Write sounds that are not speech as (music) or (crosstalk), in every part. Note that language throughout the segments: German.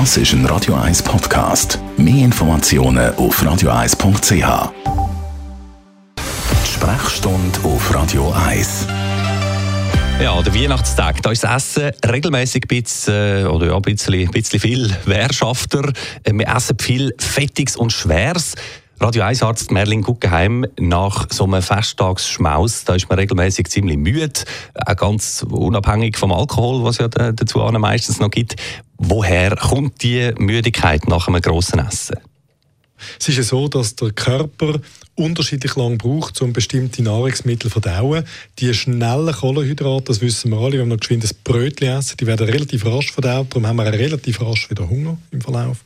Das ist ein Radio 1 Podcast. Mehr Informationen auf radio1.ch. Sprechstunde auf Radio 1. Ja, der Weihnachtstag, da ist das Essen regelmäßig ein bisschen, äh, oder ja, ein bisschen, bisschen viel Wehrschafter. Äh, wir essen viel Fettiges und Schweres. Radio 1 Arzt Merlin Guggenheim nach so einem Festtagsschmaus, da ist man regelmäßig ziemlich müde, auch ganz unabhängig vom Alkohol, was ja dazu meistens noch gibt. Woher kommt die Müdigkeit nach einem grossen Essen? Es ist ja so, dass der Körper unterschiedlich lang braucht, um bestimmte Nahrungsmittel zu verdauen. Die schnellen Kohlenhydrate, das wissen wir alle, wenn wir geschwind ein Brötchen essen, die werden relativ rasch verdaut, darum haben wir relativ rasch wieder Hunger im Verlauf.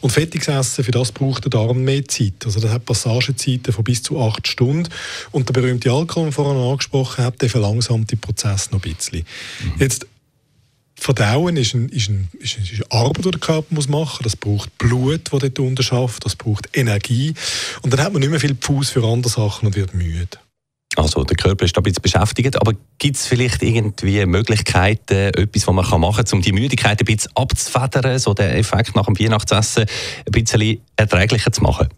Und fettiges Essen, für das braucht der Darm mehr Zeit. Also das hat Passagezeiten von bis zu acht Stunden. Und der berühmte Alkohol, den wir vorhin angesprochen haben, der verlangsamt den Prozess noch ein bisschen. Mhm. Jetzt Verdauen ist, ein, ist, ein, ist, eine Arbeit, die der Körper muss machen muss. Das braucht Blut, das dort unterschafft. Das braucht Energie. Und dann hat man nicht mehr viel Fuß für andere Sachen und wird müde. Also der Körper ist da ein bisschen beschäftigt, aber gibt es vielleicht irgendwie Möglichkeiten, etwas, was man machen kann, um die Müdigkeit ein bisschen abzufedern, so den Effekt nach dem Weihnachtsessen ein bisschen erträglicher zu machen?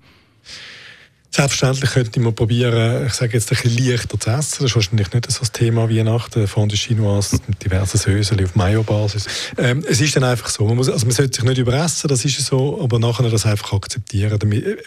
Selbstverständlich könnte man probieren, ich sage jetzt ein bisschen leichter zu essen. Das ist wahrscheinlich nicht so das Thema Weihnachten, Fondue Chinoise (laughs) mit diversen Söseli auf Mayo-Basis. Ähm, es ist dann einfach so, man, muss, also man sollte sich nicht überessen, das ist so, aber nachher das einfach akzeptieren.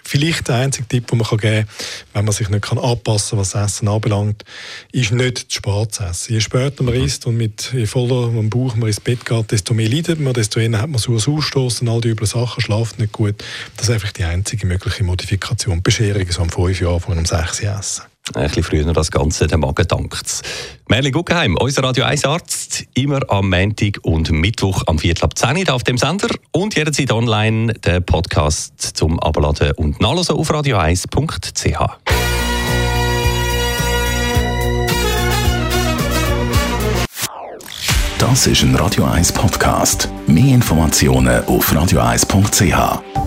Vielleicht der einzige Tipp, den man kann geben kann, wenn man sich nicht kann anpassen kann, was das Essen anbelangt, ist nicht zu spät zu essen. Je später man mhm. isst und mit je voller am Bauch man ins Bett geht, desto mehr leidet man, desto eher hat man so Ausstoß und all die üblen Sachen, schlaft nicht gut. Das ist einfach die einzige mögliche Modifikation. Bescherung so um fünf Jahren von einem sechs essen. Ein bisschen früher das Ganze, der Magen dankt Merlin Guggenheim, unser Radio 1 Arzt, immer am Montag und Mittwoch am Viertel ab 10 auf dem Sender und jederzeit online der Podcast zum Abladen und Nachlesen auf radio1.ch. Das ist ein Radio 1 Podcast. Mehr Informationen auf radio1.ch.